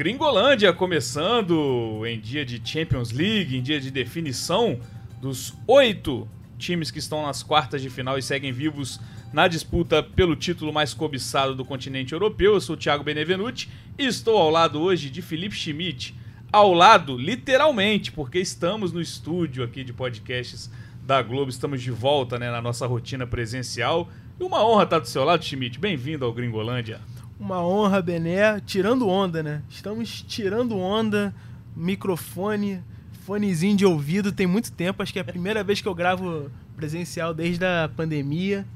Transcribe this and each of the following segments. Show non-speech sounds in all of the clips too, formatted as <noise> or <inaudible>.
Gringolândia começando em dia de Champions League, em dia de definição dos oito times que estão nas quartas de final e seguem vivos na disputa pelo título mais cobiçado do continente europeu. Eu sou o Thiago Benevenuti e estou ao lado hoje de Felipe Schmidt. Ao lado, literalmente, porque estamos no estúdio aqui de podcasts da Globo, estamos de volta né, na nossa rotina presencial. E uma honra estar do seu lado, Schmidt. Bem-vindo ao Gringolândia. Uma honra, Bené. Tirando onda, né? Estamos tirando onda, microfone, fonezinho de ouvido. Tem muito tempo, acho que é a primeira vez que eu gravo presencial desde a pandemia.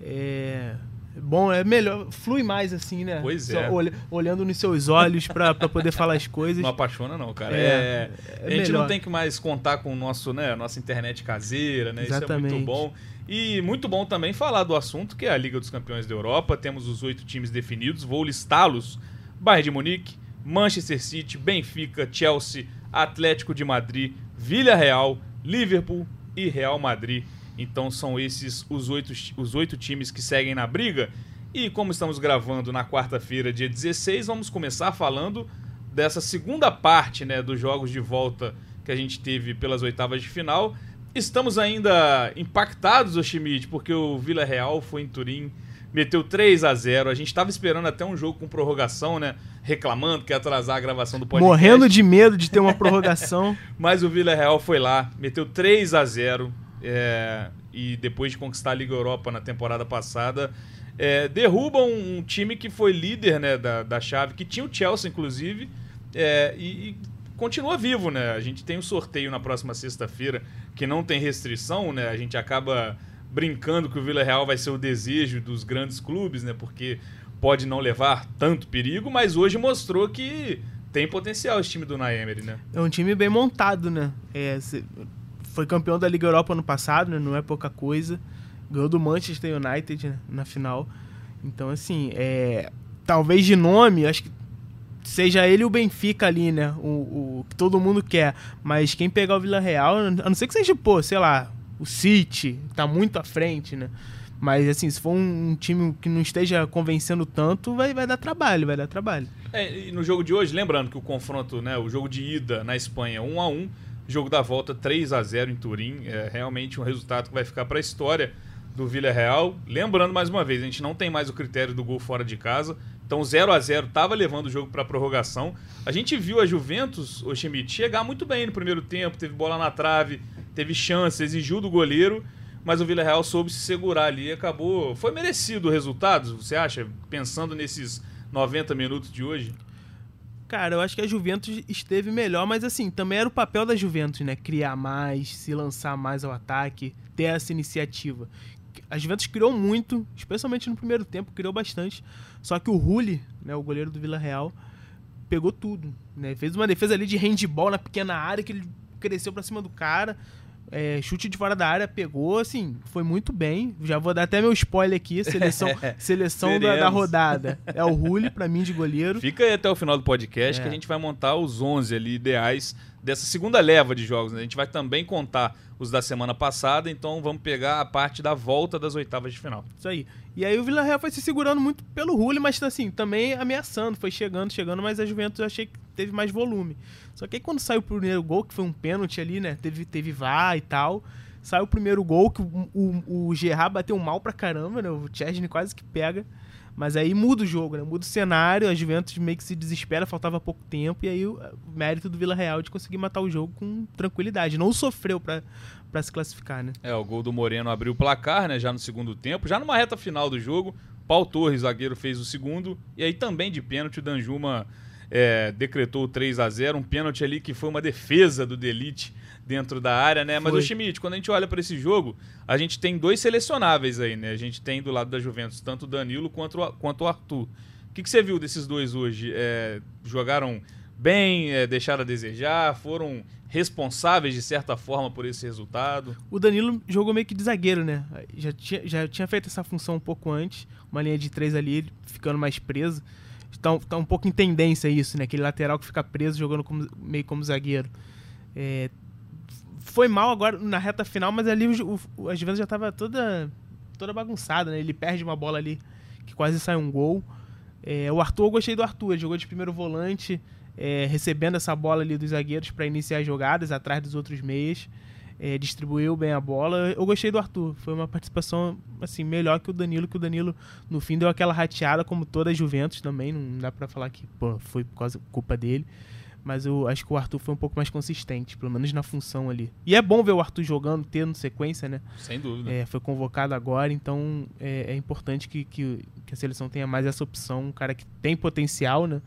É bom, é melhor, flui mais assim, né? Pois é. Olh, olhando nos seus olhos para poder falar as coisas. Não apaixona não, cara. É, é, é a gente melhor. não tem que mais contar com o nosso, né, nossa internet caseira, né? Exatamente. Isso é muito bom. E muito bom também falar do assunto que é a Liga dos Campeões da Europa. Temos os oito times definidos, vou listá-los: Bayern de Munique, Manchester City, Benfica, Chelsea, Atlético de Madrid, Villarreal, Liverpool e Real Madrid. Então são esses os oito, os oito times que seguem na briga. E como estamos gravando na quarta-feira, dia 16, vamos começar falando dessa segunda parte né, dos jogos de volta que a gente teve pelas oitavas de final. Estamos ainda impactados, o Schmidt, porque o Vila Real foi em Turim, meteu 3 a 0 A gente estava esperando até um jogo com prorrogação, né? Reclamando que ia atrasar a gravação do podcast. Morrendo de medo de ter uma prorrogação. <laughs> Mas o Vila Real foi lá, meteu 3 a 0 é, e depois de conquistar a Liga Europa na temporada passada, é, derruba um, um, time que foi líder né, da, da chave, que tinha o Chelsea, inclusive, é, e, e continua vivo, né? A gente tem um sorteio na próxima sexta-feira que não tem restrição, né? A gente acaba brincando que o Vila Real vai ser o desejo dos grandes clubes, né? Porque pode não levar tanto perigo, mas hoje mostrou que tem potencial esse time do Naemery, né? É um time bem montado, né? É, foi campeão da Liga Europa ano passado, né? Não é pouca coisa. Ganhou do Manchester United né? na final. Então, assim, é, talvez de nome, acho que seja ele o Benfica ali, né? O, o que todo mundo quer. Mas quem pegar o Vila Real, a não ser que seja, pô, sei lá, o City, tá muito à frente, né? Mas, assim, se for um, um, time que não esteja convencendo tanto, vai, vai dar trabalho, vai dar trabalho. É, e no jogo de hoje, lembrando que o confronto, né, o jogo de ida na Espanha 1 a 1 jogo da volta 3 a 0 em Turim, é realmente um resultado que vai ficar para a história do Villarreal. Lembrando mais uma vez, a gente não tem mais o critério do gol fora de casa. Então 0 a 0 estava levando o jogo para prorrogação. A gente viu a Juventus, o Schmidt, chegar muito bem no primeiro tempo, teve bola na trave, teve chance, exigiu do goleiro, mas o Villarreal soube se segurar ali e acabou. Foi merecido o resultado, você acha? Pensando nesses 90 minutos de hoje? Cara, eu acho que a Juventus esteve melhor, mas assim, também era o papel da Juventus, né? Criar mais, se lançar mais ao ataque, ter essa iniciativa a Juventus criou muito, especialmente no primeiro tempo, criou bastante. Só que o Rulli, né, o goleiro do Vila Real, pegou tudo. Né? Fez uma defesa ali de handball na pequena área que ele cresceu para cima do cara. É, chute de fora da área, pegou, assim, foi muito bem. Já vou dar até meu spoiler aqui, seleção, <laughs> seleção da, da, rodada. É o Rulli, para mim, de goleiro. Fica aí até o final do podcast é. que a gente vai montar os 11 ali ideais dessa segunda leva de jogos. Né? A gente vai também contar os da semana passada, então vamos pegar a parte da volta das oitavas de final. Isso aí. E aí o Vila Real foi se segurando muito pelo Rulli, mas assim, também ameaçando, foi chegando, chegando, mas a Juventus eu achei que teve mais volume. Só que aí quando saiu o primeiro gol, que foi um pênalti ali, né? Teve, teve vá e tal. Saiu o primeiro gol, que o, o, o Gerard bateu mal pra caramba, né? O Chesney quase que pega. Mas aí muda o jogo, né? Muda o cenário, a Juventus meio que se desespera, faltava pouco tempo, e aí o mérito do Vila Real de conseguir matar o jogo com tranquilidade. Não sofreu para se classificar, né? É, o gol do Moreno abriu o placar, né? Já no segundo tempo, já numa reta final do jogo. Paulo Torres, zagueiro, fez o segundo. E aí também de pênalti, o Danjuma é, decretou o 3 a 0 Um pênalti ali que foi uma defesa do Delite dentro da área, né? Mas o Schmidt, quando a gente olha para esse jogo, a gente tem dois selecionáveis aí, né? A gente tem do lado da Juventus tanto o Danilo quanto o, quanto o Arthur. O que, que você viu desses dois hoje? É, jogaram bem, é, deixaram a desejar, foram responsáveis de certa forma por esse resultado? O Danilo jogou meio que de zagueiro, né? Já tinha, já tinha feito essa função um pouco antes, uma linha de três ali, ficando mais preso. Tá, tá um pouco em tendência isso, né? Aquele lateral que fica preso jogando como, meio como zagueiro. É, foi mal agora na reta final, mas ali o, o, a Juventus já estava toda, toda bagunçada, né? Ele perde uma bola ali que quase sai um gol. É, o Arthur, eu gostei do Arthur, ele jogou de primeiro volante, é, recebendo essa bola ali dos zagueiros para iniciar as jogadas atrás dos outros meias. É, distribuiu bem a bola. Eu gostei do Arthur. Foi uma participação assim melhor que o Danilo, que o Danilo no fim deu aquela rateada como toda a Juventus também. Não dá para falar que pô, foi por causa culpa dele. Mas eu acho que o Arthur foi um pouco mais consistente, pelo menos na função ali. E é bom ver o Arthur jogando, tendo sequência, né? Sem dúvida. É, foi convocado agora, então é, é importante que, que, que, a seleção tenha mais essa opção. Um cara que tem potencial, né?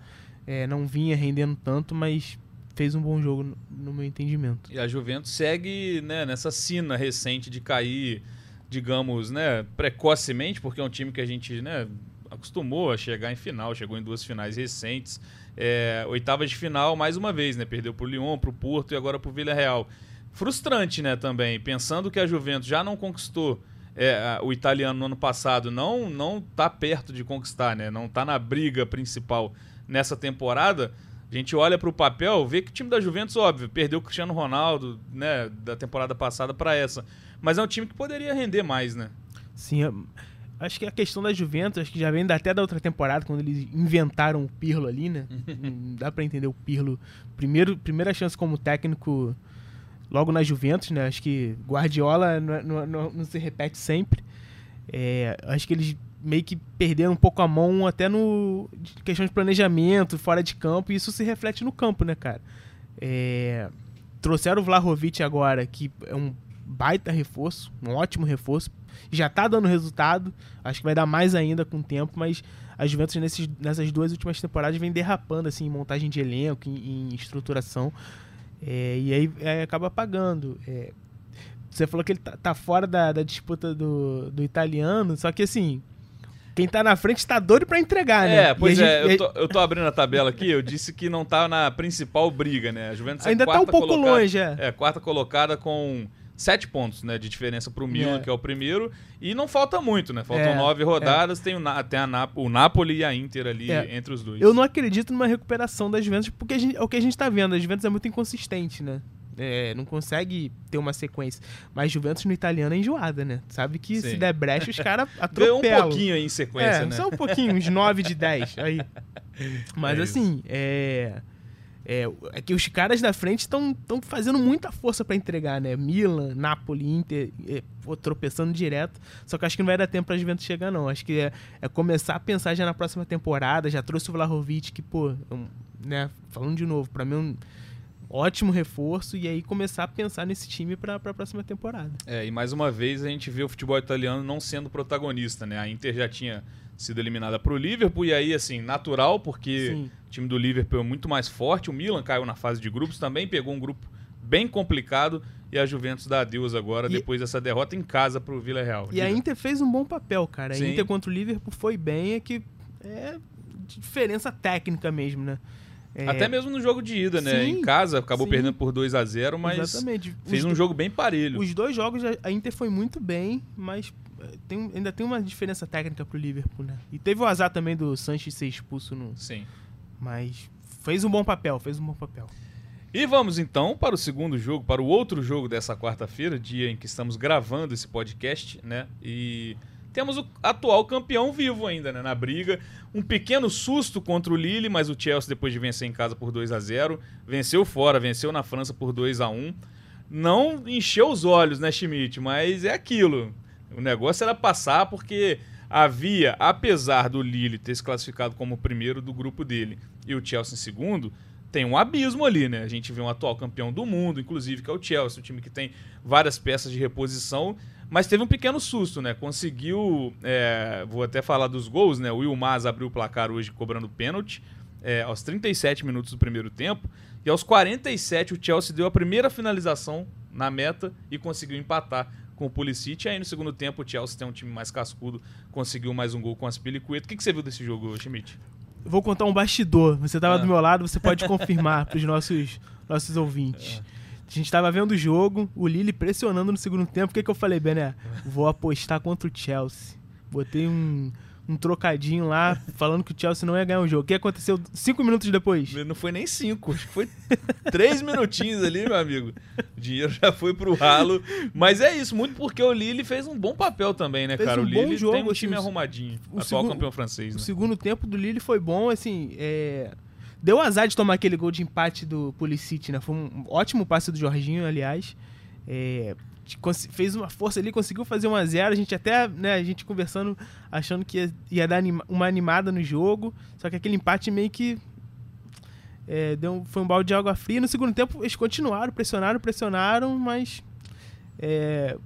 É, não vinha rendendo tanto, mas fez um bom jogo no, meu entendimento. E a Juventus segue né, nessa sina recente de cair, digamos, né, precocemente, porque é um time que a gente né, acostumou a chegar em final, chegou em duas finais recentes. É, de final, mais uma vez, né? Perdeu pro Lyon, pro Porto e agora pro Villarreal. Frustrante, né, também, pensando que a Juventus já não conquistou é, o italiano no ano passado, não não tá perto de conquistar, né? Não tá na briga principal nessa temporada a gente olha para o papel, vê que o time da Juventus, óbvio, perdeu o Cristiano Ronaldo, né, da temporada passada para essa. Mas é um time que poderia render mais, né? Sim, acho que a questão da Juventus, acho que já vem até da outra temporada, quando eles inventaram o Pirlo ali, né? <laughs> Não dá para entender o Pirlo. Primeiro, primeira chance como técnico logo na Juventus, né? Acho que Guardiola não, não, não, não se repete sempre. É, acho que eles meio que perderam um pouco a mão até no questão de planejamento, fora de campo, e isso se reflete no campo, né, cara? É, trouxeram o Vlahovic agora, que é um baita reforço, um ótimo reforço, já tá dando resultado, acho que vai dar mais ainda com o tempo, mas a Juventus nesses, nessas duas últimas temporadas vem derrapando assim, em montagem de elenco, em, em estruturação, é, e aí é, acaba pagando. É, você falou que ele tá, tá fora da, da disputa do, do italiano, só que assim, quem tá na frente tá doido para entregar, né? É, pois é, gente... eu, tô, eu tô abrindo a tabela aqui, eu disse que não tá na principal briga, né? A Juventus é Ainda é tá um pouco colocada, longe, é. É, quarta colocada com sete pontos, né, de diferença pro Milan, é. que é o primeiro, e não falta muito, né? Faltam é, nove rodadas, é. tem, o, tem a Nap o Napoli e a Inter ali é. entre os dois. Eu não acredito numa recuperação das Juventus, porque gente, é o que a gente tá vendo, a Juventus é muito inconsistente, né? É, não consegue ter uma sequência. Mas Juventus no italiano é enjoada, né? Sabe que Sim. se der brecha, os <laughs> caras atropelam. Ganhou um pouquinho aí em sequência, é, né? Só um pouquinho, uns 9 de 10. <laughs> Aí. Mas é assim, é, é, é. que os caras da frente estão fazendo muita força para entregar, né? Milan, Napoli, Inter, é, pô, tropeçando direto. Só que acho que não vai dar tempo pra Juventus chegar, não. Acho que é, é começar a pensar já na próxima temporada. Já trouxe o Vlahovic, que, pô, um, né? Falando de novo, para mim um ótimo reforço e aí começar a pensar nesse time para a próxima temporada. É, e mais uma vez a gente vê o futebol italiano não sendo protagonista, né? A Inter já tinha sido eliminada para o Liverpool e aí assim, natural, porque Sim. o time do Liverpool é muito mais forte, o Milan caiu na fase de grupos também, pegou um grupo bem complicado e a Juventus dá adeus agora, e... depois dessa derrota em casa para o Villarreal. E Diga. a Inter fez um bom papel, cara. A Sim. Inter contra o Liverpool foi bem, é que é diferença técnica mesmo, né? É... Até mesmo no jogo de ida, né? Sim, em casa, acabou sim. perdendo por 2 a 0 mas Exatamente. fez Os um jogo bem parelho. Os dois jogos a Inter foi muito bem, mas eh, tem, ainda tem uma diferença técnica pro Liverpool, né? E teve o azar também do Sanches ser expulso no. Sim. Mas fez um bom papel, fez um bom papel. E vamos então para o segundo jogo, para o outro jogo dessa quarta-feira, dia em que estamos gravando esse podcast, né? E temos o atual campeão vivo ainda, né, na briga. Um pequeno susto contra o Lille, mas o Chelsea, depois de vencer em casa por 2 a 0 venceu fora, venceu na França por 2 a 1 Não encheu os olhos, né, Schmidt? Mas é aquilo. O negócio era passar porque havia, apesar do Lille ter se classificado como primeiro do grupo dele e o Chelsea em segundo, tem um abismo ali, né? A gente vê um atual campeão do mundo, inclusive, que é o Chelsea, um time que tem várias peças de reposição mas teve um pequeno susto, né? Conseguiu. É, vou até falar dos gols, né? O Will Mas abriu o placar hoje cobrando pênalti é, aos 37 minutos do primeiro tempo. E aos 47 o Chelsea deu a primeira finalização na meta e conseguiu empatar com o Pulisic. E aí no segundo tempo o Chelsea tem um time mais cascudo, conseguiu mais um gol com as Pilicueta. O que, que você viu desse jogo, Schmidt? Vou contar um bastidor. Você estava ah. do meu lado, você pode confirmar <laughs> para os nossos, nossos ouvintes. É. A gente tava vendo o jogo, o Lille pressionando no segundo tempo. O que, que eu falei, Bené? Vou apostar contra o Chelsea. Botei um, um trocadinho lá, falando que o Chelsea não ia ganhar o jogo. O que aconteceu cinco minutos depois? Não foi nem cinco, acho que foi três minutinhos ali, meu amigo. O dinheiro já foi pro ralo. Mas é isso, muito porque o Lille fez um bom papel também, né, Fez cara? um o bom Lille jogo, tem um assim, time o- arrumadinho. o atual campeão francês, O né? segundo tempo do Lille foi bom, assim, é... Deu azar de tomar aquele gol de empate do Pulisic, né? Foi um ótimo passe do Jorginho, aliás. É, Fez uma força ali, conseguiu fazer 1 a 0 A gente até, né, a gente conversando, achando que ia, ia dar anima- uma animada no jogo. Só que aquele empate meio que é, deu, foi um balde de água fria. No segundo tempo, eles continuaram, pressionaram, pressionaram, mas. é,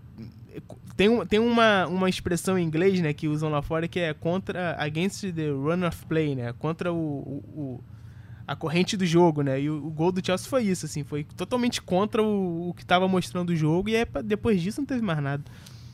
tem tem uma, uma expressão em inglês né, que usam lá fora que é contra against the run of play, né? Contra o, o- o- a corrente do jogo, né? E o, o gol do Chelsea foi isso, assim, foi totalmente contra o, o que estava mostrando o jogo e aí, pa- depois disso não teve mais nada.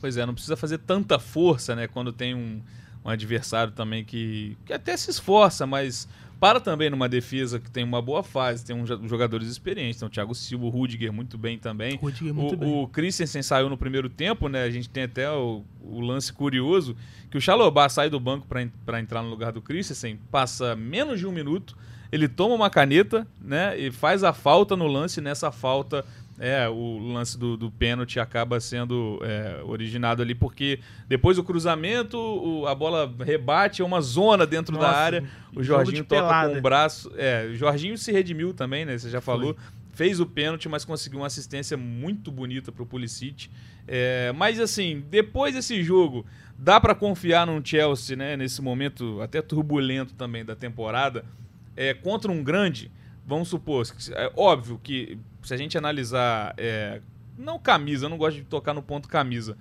Pois é, não precisa fazer tanta força, né? Quando tem um, um adversário também que, que até se esforça, mas para também numa defesa que tem uma boa fase, tem um jo- jogadores experientes, tem o Thiago Silva, o Rudiger muito bem também. O Rudiger muito o, bem. o Christensen saiu no primeiro tempo, né? A gente tem até o, o lance curioso que o Chalobah sai do banco para entrar no lugar do Christensen, passa menos de um minuto, ele toma uma caneta, né? E faz a falta no lance. Nessa falta, é o lance do, do pênalti acaba sendo é, originado ali porque depois do cruzamento o- a bola rebate, é uma zona dentro da Nossa, área. O Jorginho toca pelada. com o braço. É, o Jorginho se redimiu também, né? Você já falou. Fez o pênalti, mas conseguiu uma assistência muito bonita pro Pulisic. É, mas assim, depois desse jogo, dá pra confiar num Chelsea, né? Nesse momento até turbulento também da temporada, é, contra um grande. Vamos supor, é óbvio que se a gente analisar, é, não camisa, eu não gosto de tocar no ponto camisa,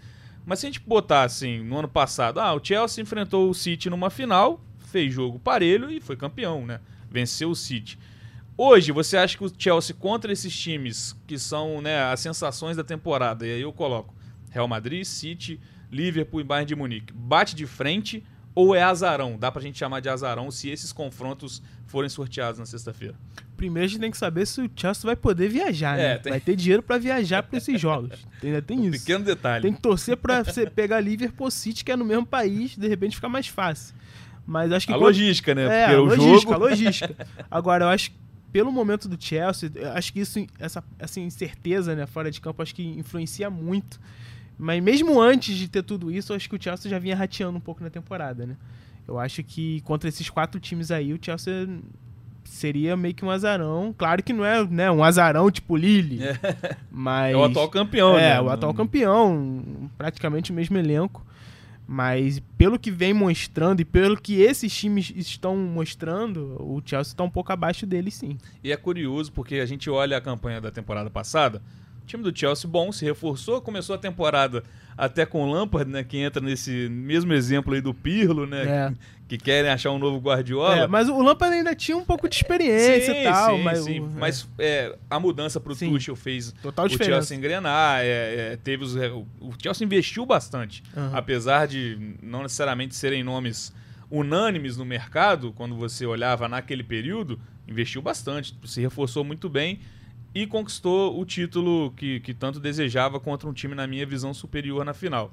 mas se a gente botar assim, no ano passado, ah, o Chelsea enfrentou o City numa final, fez jogo parelho e foi campeão, né? Venceu o City. Hoje, você acha que o Chelsea contra esses times que são né, as sensações da temporada, e aí eu coloco Real Madrid, City, Liverpool e Bayern de Munique, bate de frente ou é azarão? Dá pra gente chamar de azarão se esses confrontos forem sorteados na sexta-feira. Primeiro a gente tem que saber se o Chelsea vai poder viajar, É, né? tem- Vai ter dinheiro pra viajar pra esses jogos. <laughs> Ainda tem isso. Pequeno detalhe. Tem que torcer pra você pegar Liverpool City, que é no mesmo país, de repente fica mais fácil. Mas acho que A quando- logística, né? É, Porque a logística, jogo... a logística. Agora, eu acho que pelo momento do Chelsea, acho que isso, essa, essa incerteza, né, fora de campo, acho que influencia muito. Mas mesmo antes de ter tudo isso, eu acho que o Chelsea já vinha rateando um pouco na temporada, né? Eu acho que contra esses quatro times aí, o Chelsea seria meio que um azarão. Claro que não é né, um azarão tipo Lille, mas... É o atual campeão, É, né? o atual campeão, praticamente o mesmo elenco. Mas pelo que vem mostrando e pelo que esses times estão mostrando, o Chelsea está um pouco abaixo deles, sim. E é curioso porque a gente olha a campanha da temporada passada, o time do Chelsea bom, se reforçou, começou a temporada até com o Lampard, né, que entra nesse mesmo exemplo aí do Pirlo, né, É. que querem achar um novo Guardiola. É, mas o Lampard ainda tinha um pouco de experiência Sim, e tal, sim, mas, sim. o- mas é, a mudança pro Sim. Tuchel fez Total o diferença. Chelsea engrenar, é, é, teve os, o Chelsea investiu bastante, Aham. apesar de não necessariamente serem nomes unânimes no mercado, quando você olhava naquele período, investiu bastante, se reforçou muito bem e conquistou o título que, que tanto desejava contra um time, na minha visão, superior na final.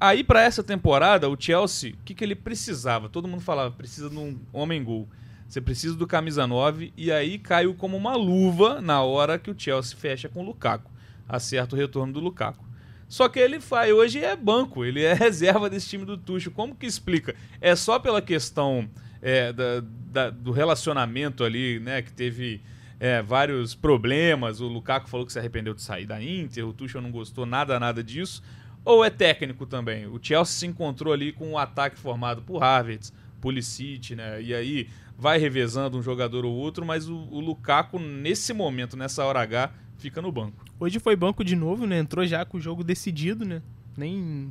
Aí, para essa temporada, o Chelsea, o que, que ele precisava? Todo mundo falava, precisa de um homem-gol. Você precisa do camisa 9, e aí caiu como uma luva na hora que o Chelsea fecha com o Lukaku. Acerta o retorno do Lukaku. Só que ele faz, hoje é banco, ele é <laughs> reserva desse time do Tuchel. Como que explica? É só pela questão é, da- da- do relacionamento ali, né, que teve é, vários problemas. O Lukaku falou que se arrependeu de sair da Inter, o Tuchel não gostou nada, nada disso. Ou é técnico também? O Chelsea se encontrou ali com um ataque formado por Havertz, Pulisic, né? E aí vai revezando um jogador ou outro, mas o, o Lukaku, nesse momento, nessa hora H, fica no banco. Hoje foi banco de novo, né? Entrou já com o jogo decidido, né? Nem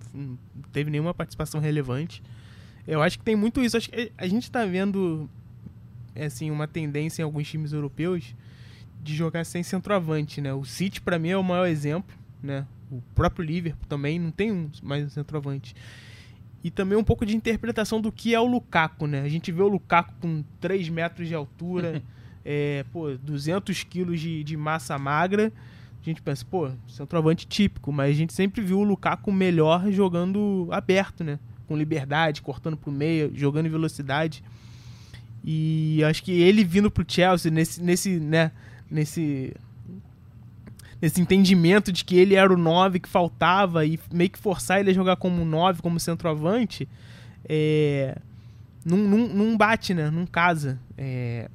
teve nenhuma participação relevante. Eu acho que tem muito isso. Acho que a gente tá vendo assim uma tendência em alguns times europeus de jogar sem centroavante, né? O City para mim é o maior exemplo, né? O próprio Liverpool também não tem um, mais um centroavante. E também um pouco de interpretação do que é o Lukaku, né? A gente vê o Lukaku com 3 metros de altura, <laughs> é, pô, 200 quilos de, de massa magra. A gente pensa, pô, centroavante típico, mas a gente sempre viu o Lukaku melhor jogando aberto, né? com liberdade, cortando pro meio, jogando em velocidade. E acho que ele vindo pro Chelsea nesse, nesse, né, nesse nesse entendimento de que ele era o 9 que faltava e meio que forçar ele a jogar como 9, como centroavante, é, não, não, bate, né? Não casa. É,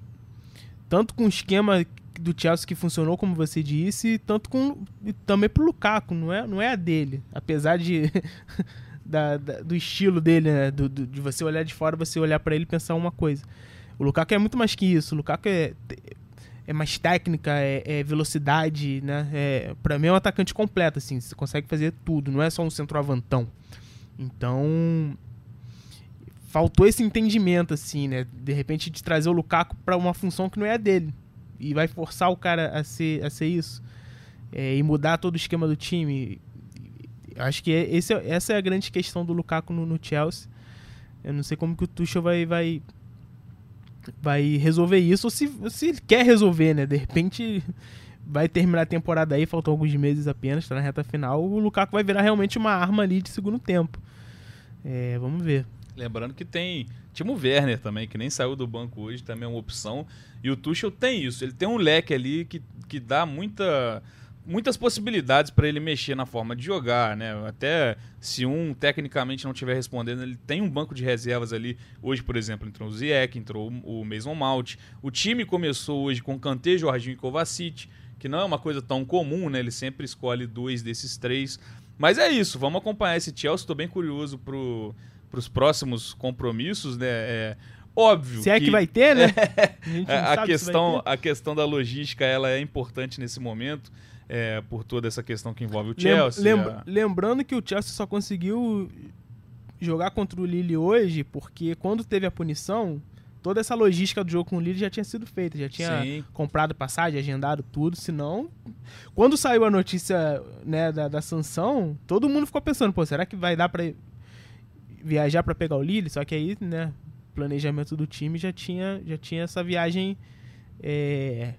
tanto com o esquema do Chelsea que funcionou, como você disse, tanto com também pro Lukaku, não é, não é a dele. Apesar de <laughs> da, da, do estilo dele, né? do, do, de você olhar de fora, você olhar para ele e pensar uma coisa. O Lukaku é muito mais que isso. O Lukaku é, é mais técnica, é, é velocidade, né? É, para mim é um atacante completo, assim. Você consegue fazer tudo, não é só um centroavantão. Então, faltou esse entendimento, assim, né? De repente, de trazer o Lukaku para uma função que não é a dele. E vai forçar o cara a ser, a ser isso. É, e mudar todo o esquema do time. Acho que esse, é, essa é a grande questão do Lukaku no, no Chelsea. Eu não sei como que o Tuchel vai, vai vai resolver isso, ou se, se quer resolver, né? De repente vai terminar a temporada aí, faltam alguns meses apenas, tá na reta final, o Lukaku vai virar realmente uma arma ali de segundo tempo. É, vamos ver. Lembrando que tem Timo Werner também, que nem saiu do banco hoje, também é uma opção. E o Tuchel tem isso, ele tem um leque ali que, que dá muita muitas possibilidades para ele mexer na forma de jogar, né? Até se um tecnicamente não estiver respondendo, ele tem um banco de reservas ali. Hoje, por exemplo, entrou o Ziyech, entrou o Mason Mount. O time começou hoje com Kanté, Jorginho e Kovacic, que não é uma coisa tão comum, né? Ele sempre escolhe dois desses três. Mas é isso, vamos acompanhar esse Chelsea. Estou bem curioso para os próximos compromissos, né? É, óbvio. Se é que, vai ter, né? <laughs> a, a questão, a questão da logística ela é importante nesse momento é, por toda essa questão que envolve o Chelsea. Lembra, lembrando que o Chelsea só conseguiu jogar contra o Lille hoje porque quando teve a punição, toda essa logística do jogo com o Lille já tinha sido feita, já tinha Sim. comprado passagem, agendado tudo, senão quando saiu a notícia né, da, da sanção, todo mundo ficou pensando, pô, será que vai dar para viajar para pegar o Lille? Só que aí, né, planejamento do time já tinha já tinha essa viagem é,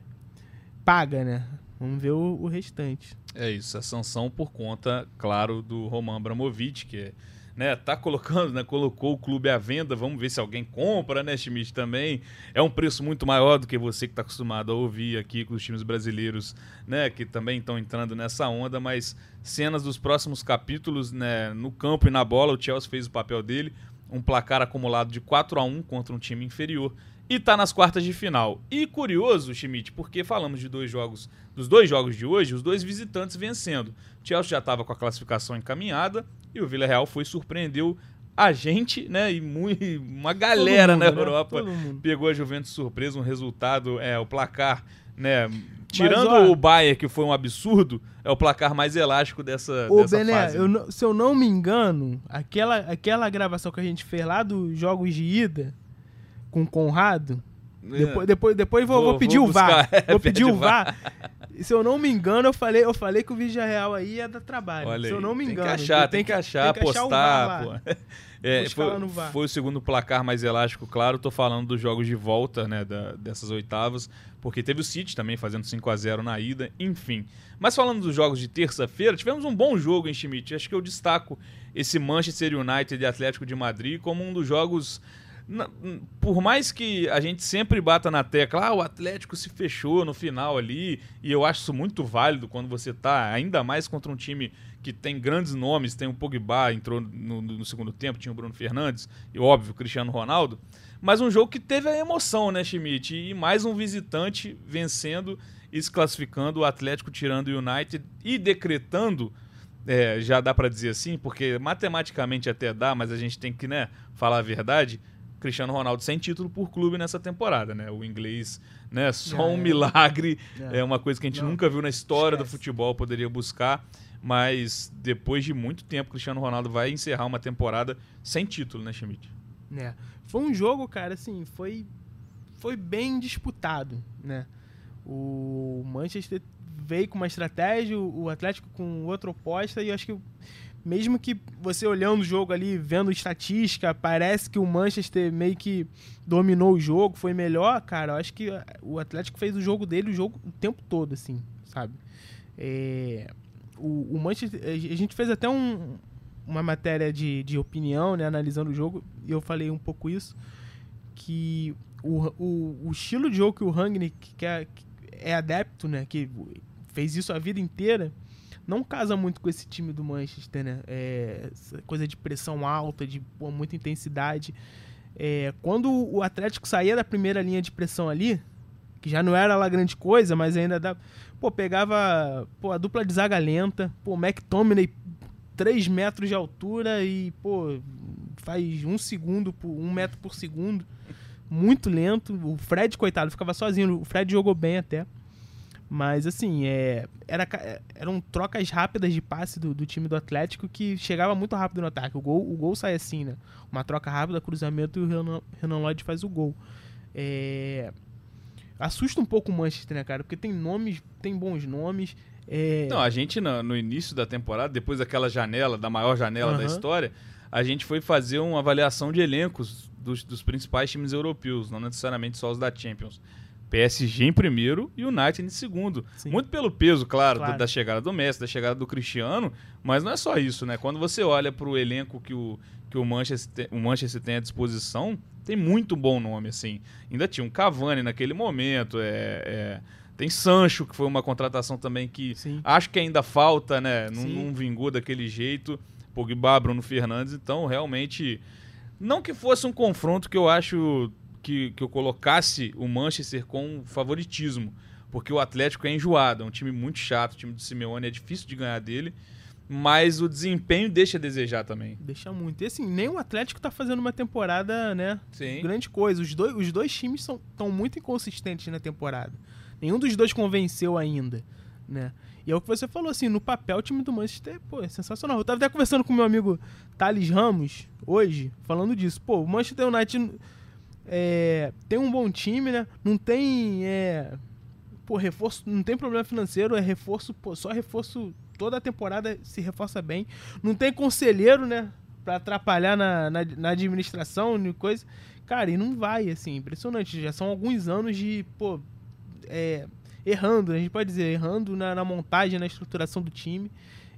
paga, né? Vamos ver o, o, restante. É isso, a sanção por conta, claro, do Roman Abramovich, que é, né, tá colocando, né, colocou o clube à venda, vamos ver se alguém compra, né, Schmidt, também. É um preço muito maior do que você que está acostumado a ouvir aqui com os times brasileiros, né, que também estão entrando nessa onda, mas cenas dos próximos capítulos, né, no campo e na bola, o Chelsea fez o papel dele, um placar acumulado de 4 a 1 contra um time inferior e está nas quartas de final. E curioso, Schmidt, porque falamos de dois jogos, dos dois jogos de hoje, os dois visitantes vencendo. O Chelsea já estava com a classificação encaminhada e o Villarreal foi surpreendeu a gente, né, e muito, <laughs> uma galera mundo, na né? Europa pegou a Juventus surpresa, um resultado, é, o placar, né, tirando Mas, ó, o Bayern, que foi um absurdo, é o placar mais elástico dessa, ô, dessa Bené, fase. Eu, se eu não me engano, aquela, aquela gravação que a gente fez lá dos jogos de ida, com o Conrado. É. Depois, depois, depois vou, vou, vou pedir <laughs> vou o VAR. Buscar, vou pedir o VAR. Se eu não me engano, eu falei, eu falei que o Vídeo Real aí ia dar trabalho. Olha Se eu não me engano. Tem que achar, tem, que achar, tem que postar. Pô. É, foi, foi, o segundo placar mais elástico, claro. Tô falando dos jogos de volta, né, da, dessas oitavas, porque teve o City também fazendo 5 a 0 na ida, enfim. Mas falando dos jogos de terça-feira, tivemos um bom jogo em Schmidt. Acho que eu destaco esse Manchester United e Atlético de Madrid como um dos jogos por mais que a gente sempre bata na tecla, ah, o Atlético se fechou no final ali, e eu acho isso muito válido quando você tá ainda mais contra um time que tem grandes nomes, tem o Pogba, entrou no, no segundo tempo, tinha o Bruno Fernandes, e óbvio, o Cristiano Ronaldo, mas um jogo que teve a emoção, né, Schmidt? E mais um visitante vencendo e se classificando, o Atlético tirando o United e decretando é, já dá para dizer assim, porque matematicamente até dá, mas a gente tem que né, falar a verdade. Cristiano Ronaldo sem título por clube nessa temporada, né? O inglês, né? Só um milagre, é. é. uma coisa que a gente Não. nunca viu na história Esquece. do futebol, poderia buscar, mas depois de muito tempo, Cristiano Ronaldo vai encerrar uma temporada sem título, né, Schmidt? É. Foi um jogo, cara, assim, foi foi bem disputado, né? O Manchester veio com uma estratégia, o Atlético com outra oposta e acho que mesmo que você olhando o jogo ali, vendo estatística, parece que o Manchester meio que dominou o jogo, foi melhor, cara, eu acho que o Atlético fez o jogo dele o jogo o tempo todo, assim, sabe? É, o, o, Manchester, a gente fez até um, uma matéria de, de opinião, né, analisando o jogo, e eu falei um pouco isso, que o, o, o estilo de jogo que o Rangnick que é, que é adepto, né, que fez isso a vida inteira, não casa muito com esse time do Manchester, né? É, coisa de pressão alta, de pô, muita intensidade. É, quando o Atlético saía da primeira linha de pressão ali, que já não era lá grande coisa, mas ainda dá. Pô, pegava pô, a dupla de zaga lenta, pô, McTominay 3 metros de altura e, pô, faz um segundo, por, um metro por segundo. Muito lento. O Fred, coitado, ficava sozinho. O Fred jogou bem até. Mas, assim, é, era, eram trocas rápidas de passe do, do, time do Atlético que chegava muito rápido no ataque. O gol, o gol sai assim, né? Uma troca rápida, cruzamento e o Renan, Renan Lloyd faz o gol. É, assusta um pouco o Manchester, né, cara? Porque tem nomes, tem bons nomes. É... Não, a gente no, no, início da temporada, depois daquela janela, da maior janela uhum. da história, a gente foi fazer uma avaliação de elencos dos, dos principais times europeus, não necessariamente só os da Champions. PSG em primeiro e o United em segundo. Sim. Muito pelo peso, claro, claro. Da, da, chegada do Messi, da chegada do Cristiano, mas não é só isso, né? Quando você olha para o elenco que o, que o Manchester, o Manchester tem à disposição, tem muito bom nome, assim. Ainda tinha um Cavani naquele momento, é, é tem Sancho, que foi uma contratação também que Sim. acho que ainda falta, né? Não, não, vingou daquele jeito. Pogba, Bruno Fernandes, então realmente... Não que fosse um confronto que eu acho que, que eu colocasse o Manchester com favoritismo, porque o Atlético é enjoado, é um time muito chato, o time do Simeone é difícil de ganhar dele, mas o desempenho deixa a desejar também. Deixa muito. E assim, nem o Atlético tá fazendo uma temporada, né? Sim. Grande coisa. Os dois, os dois times estão muito inconsistentes na temporada. Nenhum dos dois convenceu ainda, né? E é o que você falou, assim, no papel o time do Manchester, pô, é sensacional. Eu tava até conversando com meu amigo Thales Ramos hoje, falando disso. Pô, o Manchester United é, tem um bom time, né? Não tem. É, pô, reforço. Não tem problema financeiro, é reforço, pô, só reforço. Toda a temporada se reforça bem. Não tem conselheiro, né? Pra atrapalhar na, na, na administração e coisa. Cara, e não vai, assim, impressionante. Já são alguns anos de, pô, é, errando, a gente pode dizer, errando na, na montagem, na estruturação do time.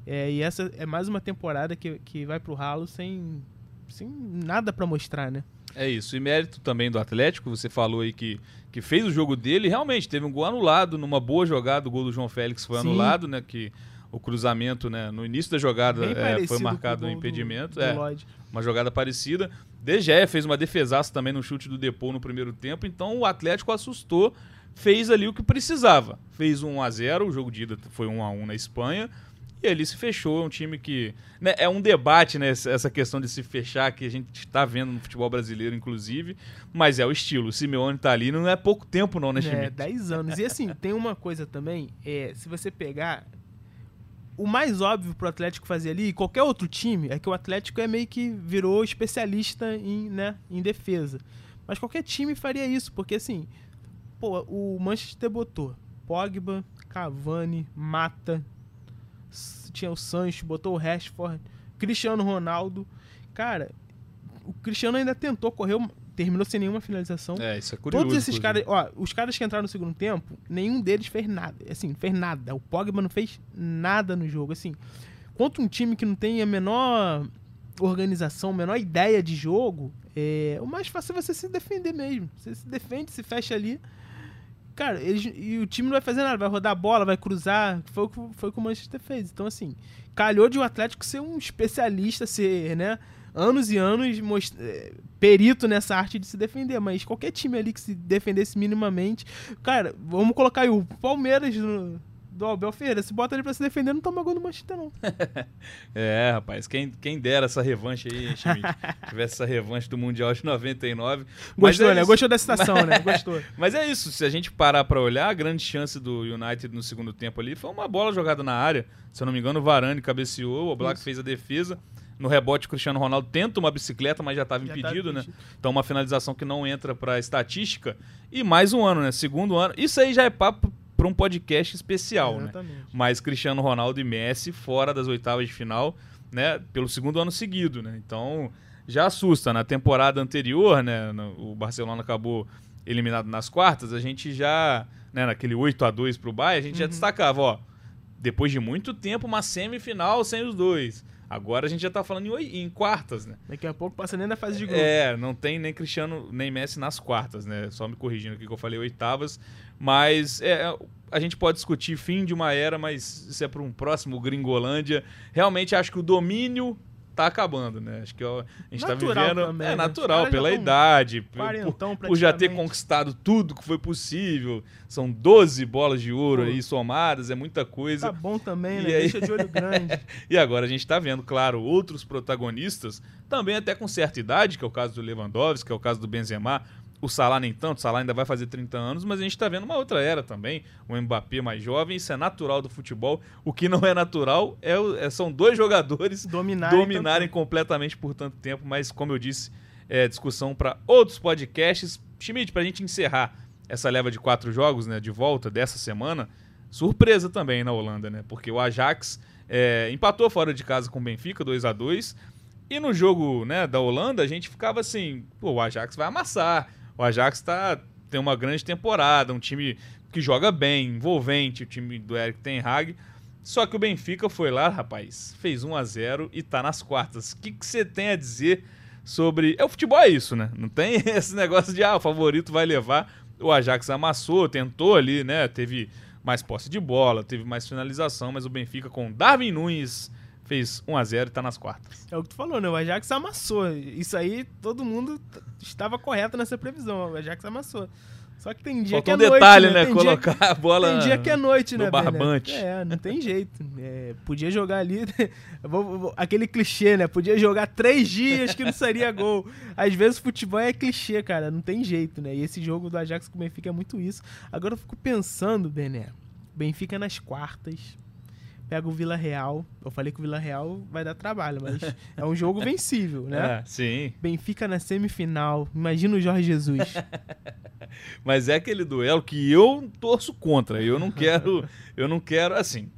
É, e essa é mais uma temporada que, que vai pro ralo sem, sem nada para mostrar, né? É isso. E mérito também do Atlético, você falou aí que, que fez o jogo dele, realmente teve um gol anulado numa boa jogada, o gol do João Félix foi Sim. anulado, né? Que o cruzamento, né, no início da jogada é, foi marcado um impedimento, do, do é, uma jogada parecida. De Gea fez uma defesaça também no chute do Depô no primeiro tempo, então o Atlético assustou, fez ali o que precisava. Fez um 1 a 0, o jogo de ida foi 1 a 1 na Espanha. E ali se fechou, é um time que. Né, é um debate, né? Essa questão de se fechar, que a gente está vendo no futebol brasileiro, inclusive. Mas é o estilo. O Simeone tá ali, não é pouco tempo, não, né, É, 10 anos. E assim, tem uma coisa também, é, se você pegar. O mais óbvio pro Atlético fazer ali, e qualquer outro time, é que o Atlético é meio que virou especialista em, né, em defesa. Mas qualquer time faria isso, porque assim, pô, o Manchester botou Pogba, Cavani, Mata, tinha o Sancho, botou o Rashford, Cristiano Ronaldo. Cara, o Cristiano ainda tentou correr, terminou sem nenhuma finalização. É, isso é curioso. Todos esses caras, ó, os caras que entraram no segundo tempo, nenhum deles fez nada. Assim, fez nada. O Pogba não fez nada no jogo. Assim, contra um time que não tem a menor organização, a menor ideia de jogo, é, o mais fácil é você se defender mesmo. Você se defende, se fecha ali Cara, eles, e o time não vai fazer nada, vai rodar a bola, vai cruzar. Foi, foi o que o Manchester fez. Então, assim, calhou de o um Atlético ser um especialista, ser, né? Anos e anos most... É, perito nessa arte de se defender. Mas qualquer time ali que se defendesse minimamente. Cara, vamos colocar aí o Palmeiras no, do Abel Ferreira. Se bota ele pra se defender, não toma gol no Manchester, não. <laughs> é, rapaz. Quem, quem dera essa revanche aí, hein, Schmidt? <laughs> Tivesse essa revanche do Mundial de 99. Gostou, é né? Isso. Gostou da citação, né? <laughs> Gostou. Mas é isso. Se a gente parar pra olhar, a grande chance do United no segundo tempo ali foi uma bola jogada na área. Se eu não me engano, o Varane cabeceou, o Black isso. fez a defesa. No rebote, o Cristiano Ronaldo tenta uma bicicleta, mas já estava impedido, né? Então, uma finalização que não entra para estatística. E mais um ano, né? Segundo ano. Isso aí já é papo para um podcast especial, né? Exatamente. né? Mas Cristiano Ronaldo e Messi fora das oitavas de final, né? Pelo segundo ano seguido, né? Então já assusta. Na temporada anterior, né? O Barcelona acabou eliminado nas quartas. A gente já, né? Naquele 8 a 2 para o Bayern, a gente uhum. já destacava, ó. Depois de muito tempo, uma semifinal sem os dois. Agora a gente já tá falando em, em, quartas, né? Daqui a pouco passa nem na fase de gol. É, não tem nem Cristiano nem Messi nas quartas, né? Só me corrigindo aqui que eu falei oitavas. Mas é, a gente pode discutir fim de uma era, mas isso é para um próximo Gringolândia. Realmente acho que o domínio tá acabando, né? Acho que ó, a gente natural tá vivendo. Também, é né? natural, pela idade, por, por, já ter conquistado tudo que foi possível. São 12 bolas de ouro Pô. aí somadas, é muita coisa. Tá bom também, né? Aí... Deixa de olho grande. <laughs> e agora a gente tá vendo, claro, outros protagonistas, também até com certa idade, que é o caso do Lewandowski, que é o caso do Benzema o Salah nem tanto, o Salah ainda vai fazer 30 anos, mas a gente está vendo uma outra era também, o Mbappé mais jovem, isso é natural do futebol. O que não é natural é, é são dois jogadores dominarem, dominarem completamente por tanto tempo, mas como eu disse, é discussão para outros podcasts. Schmidt, para a gente encerrar essa leva de quatro jogos né, de volta dessa semana, surpresa também na Holanda, né? Porque o Ajax é, empatou fora de casa com o Benfica, 2 a 2 e no jogo né, da Holanda, a gente ficava assim, pô, o Ajax vai amassar, o Ajax tá, tem uma grande temporada, um time que joga bem, envolvente, o time do Eric Ten Hag. Só que o Benfica foi lá, rapaz, fez 1 a 0 e tá nas quartas. O que você tem a dizer sobre. É, o futebol é isso, né? Não tem <laughs> esse negócio de, ah, o favorito vai levar. O Ajax amassou, tentou ali, né? Teve mais posse de bola, teve mais finalização, mas o Benfica com Darwin Nunes fez 1 a 0 e tá nas quartas. É o que tu falou, né? O Ajax amassou. Isso aí todo mundo estava correto nessa previsão. O Ajax amassou. Só que tem dia Faltou que é um detalhe, noite, né? né? Colocar dia, a bola Tem dia que é noite, no né? barbante. É, não tem jeito. É, podia jogar ali... <laughs> aquele clichê, né? Podia jogar três dias que não seria gol. Às vezes o futebol é clichê, cara. Não tem jeito, né? E esse jogo do Ajax com o Benfica é muito isso. Agora eu fico pensando, Bené. Benfica nas quartas pega o Vila Real. Eu falei que o Vila Real vai dar trabalho, mas <laughs> é um jogo vencível, né? É, sim. Benfica na semifinal. Imagina o Jorge Jesus. <laughs> mas é aquele duelo que eu torço contra. Eu não quero, eu não quero assim.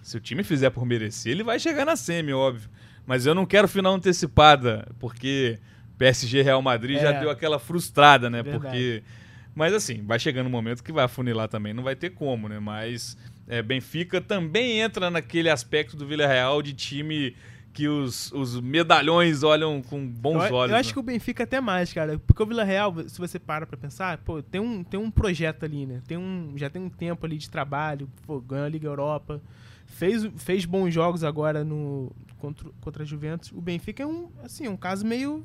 Se o time fizer por merecer, ele vai chegar na semi, óbvio. Mas eu não quero final antecipada, porque PSG Real Madrid é, já deu aquela frustrada, né? Verdade. Porque mas assim, vai chegando um momento que vai afunilar também, não vai ter como, né? Mas é, Benfica também entra naquele aspecto do Villarreal de time que os, os medalhões olham com bons eu, olhos. Eu acho né? que o Benfica até mais, cara. Porque o Vila Real, se você para pra pensar, pô, tem um, tem um projeto ali, né? Tem um, já tem um tempo ali de trabalho, pô, ganhou a Liga Europa, fez, fez bons jogos agora no, contra, contra a Juventus. O Benfica é um, assim, um caso meio,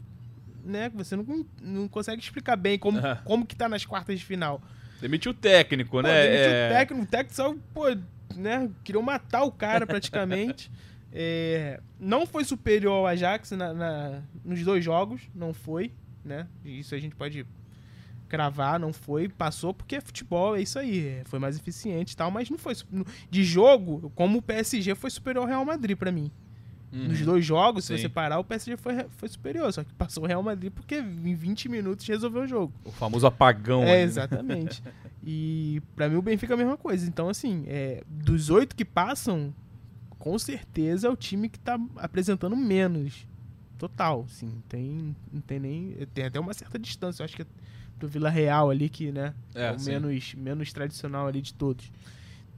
né, que você não, não consegue explicar bem como, <laughs> como que tá nas quartas de final. Demitiu o técnico, pô, né? Demitiu é... o técnico, o técnico só, pô, né? Queriam matar o cara praticamente. <laughs> é, não foi superior ao Ajax na, na, nos dois jogos, não foi, né? Isso a gente pode cravar, não foi, passou porque é futebol, é isso aí, é, foi mais eficiente e tal, mas não foi de jogo, como o PSG foi superior ao Real Madrid para mim. Uhum. Nos dois jogos, Sim. se você parar, o PSG foi, foi superior. Só que passou o Real Madrid porque em 20 minutos resolveu o jogo. O famoso apagão. É, aí, né? exatamente. <laughs> e para mim o Benfica é a mesma coisa. Então, assim, é, dos oito que passam, com certeza é o time que tá apresentando menos. Total, sim. Tem, não tem nem. Tem até uma certa distância. Eu acho que é do Vila Real ali, que, né? É, é o menos, menos tradicional ali de todos.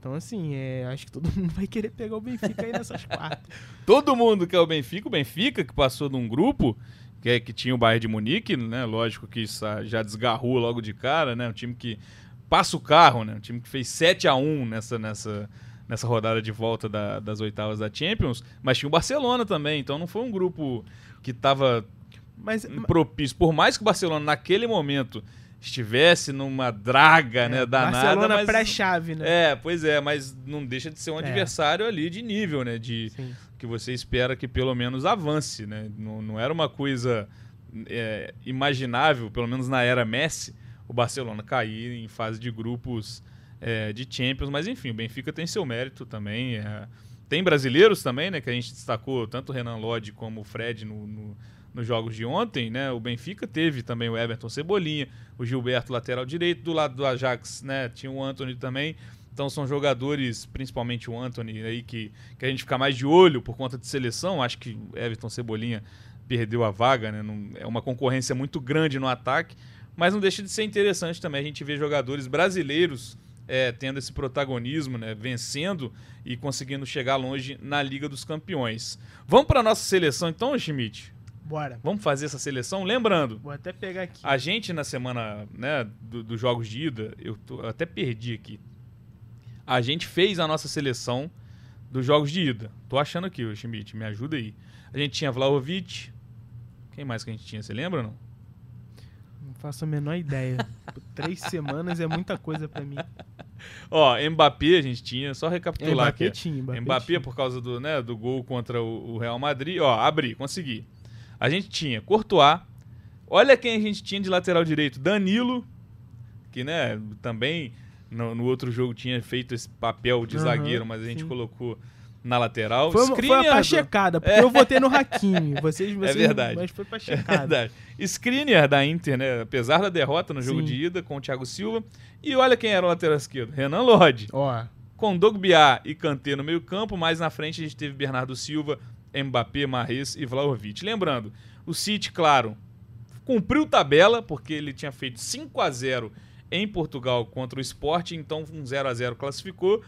Então, assim, é, acho que todo <laughs> mundo vai querer pegar o Benfica aí nessas <laughs> quartas. todo mundo quer o Benfica. O Benfica, que passou de um grupo que, é, que tinha o Bayern de Munique, né? Lógico que isso já desgarrou logo de cara, né? Um time que passa o carro, né? Um time que fez 7 a 1 nessa, nessa, nessa rodada de volta da, das oitavas da Champions. Mas tinha o Barcelona também. Então, não foi um grupo que estava mas, propício. Por mais que o Barcelona, naquele momento estivesse numa draga, é, né, danada. Barcelona pré-chave, né? É, pois é, mas não deixa de ser um é. adversário ali de nível, né, de Sim. que você espera que pelo menos avance, né? Não, não era uma coisa é, imaginável, pelo menos na era Messi, o Barcelona cair em fase de grupos é, de Champions, mas enfim, o Benfica tem seu mérito também. É. tem brasileiros também, né, que a gente destacou tanto o Renan Lodge como o Fred no, no nos jogos de ontem, né? O Benfica teve também o Everton Cebolinha, o Gilberto lateral direito, do lado do Ajax, né? Tinha o Anthony também. Então são jogadores, principalmente o Anthony aí que, que a gente fica mais de olho por conta de seleção. Acho que o Everton Cebolinha perdeu a vaga, né? Não, é uma concorrência muito grande no ataque, mas não deixa de ser interessante também a gente ver jogadores brasileiros é, tendo esse protagonismo, né, vencendo e conseguindo chegar longe na Liga dos Campeões. Vamos para nossa seleção então, Schmidt? Bora. Vamos fazer essa seleção? Lembrando, Vou até pegar aqui. a gente na semana né, do- dos jogos de ida, eu, tô- eu até perdi aqui. A gente fez a nossa seleção dos jogos de ida. Tô achando aqui, Schmidt, me ajuda aí. A gente tinha Vlahovic. Quem mais que a gente tinha? Você lembra ou não? Não faço a menor ideia. <laughs> Três semanas é muita coisa pra mim. Ó, Mbappé a gente tinha, só recapitular Mbappé aqui. tinha, Mbappé Mbappé, tinha. por causa do, né, do gol contra o, o Real Madrid. Ó, abri, consegui. A gente tinha Courtois. Olha quem a gente tinha de lateral direito. Danilo, que né, também no, no outro jogo tinha feito esse papel de Aham, zagueiro, mas a gente sim. colocou na lateral. Foi, foi Skriniar pra do- checada, porque eu votei no Hakimi. <laughs> Vocês, vocês, verdade. Mas foi pra É checada. verdade. Skriniar da Inter, né? Apesar da derrota no jogo Sim. de ida com o Thiago Silva. E olha quem era o lateral esquerdo. Renan Lodge. Ó, com Dogbiá e Kanté no meio campo, mais na frente a gente teve Bernardo Silva, Mbappé, Marres e Vlahovic. Lembrando, o City, claro, cumpriu tabela, porque ele tinha feito 5 a 0 em Portugal contra o Sport, então um 0 a 0 classificou.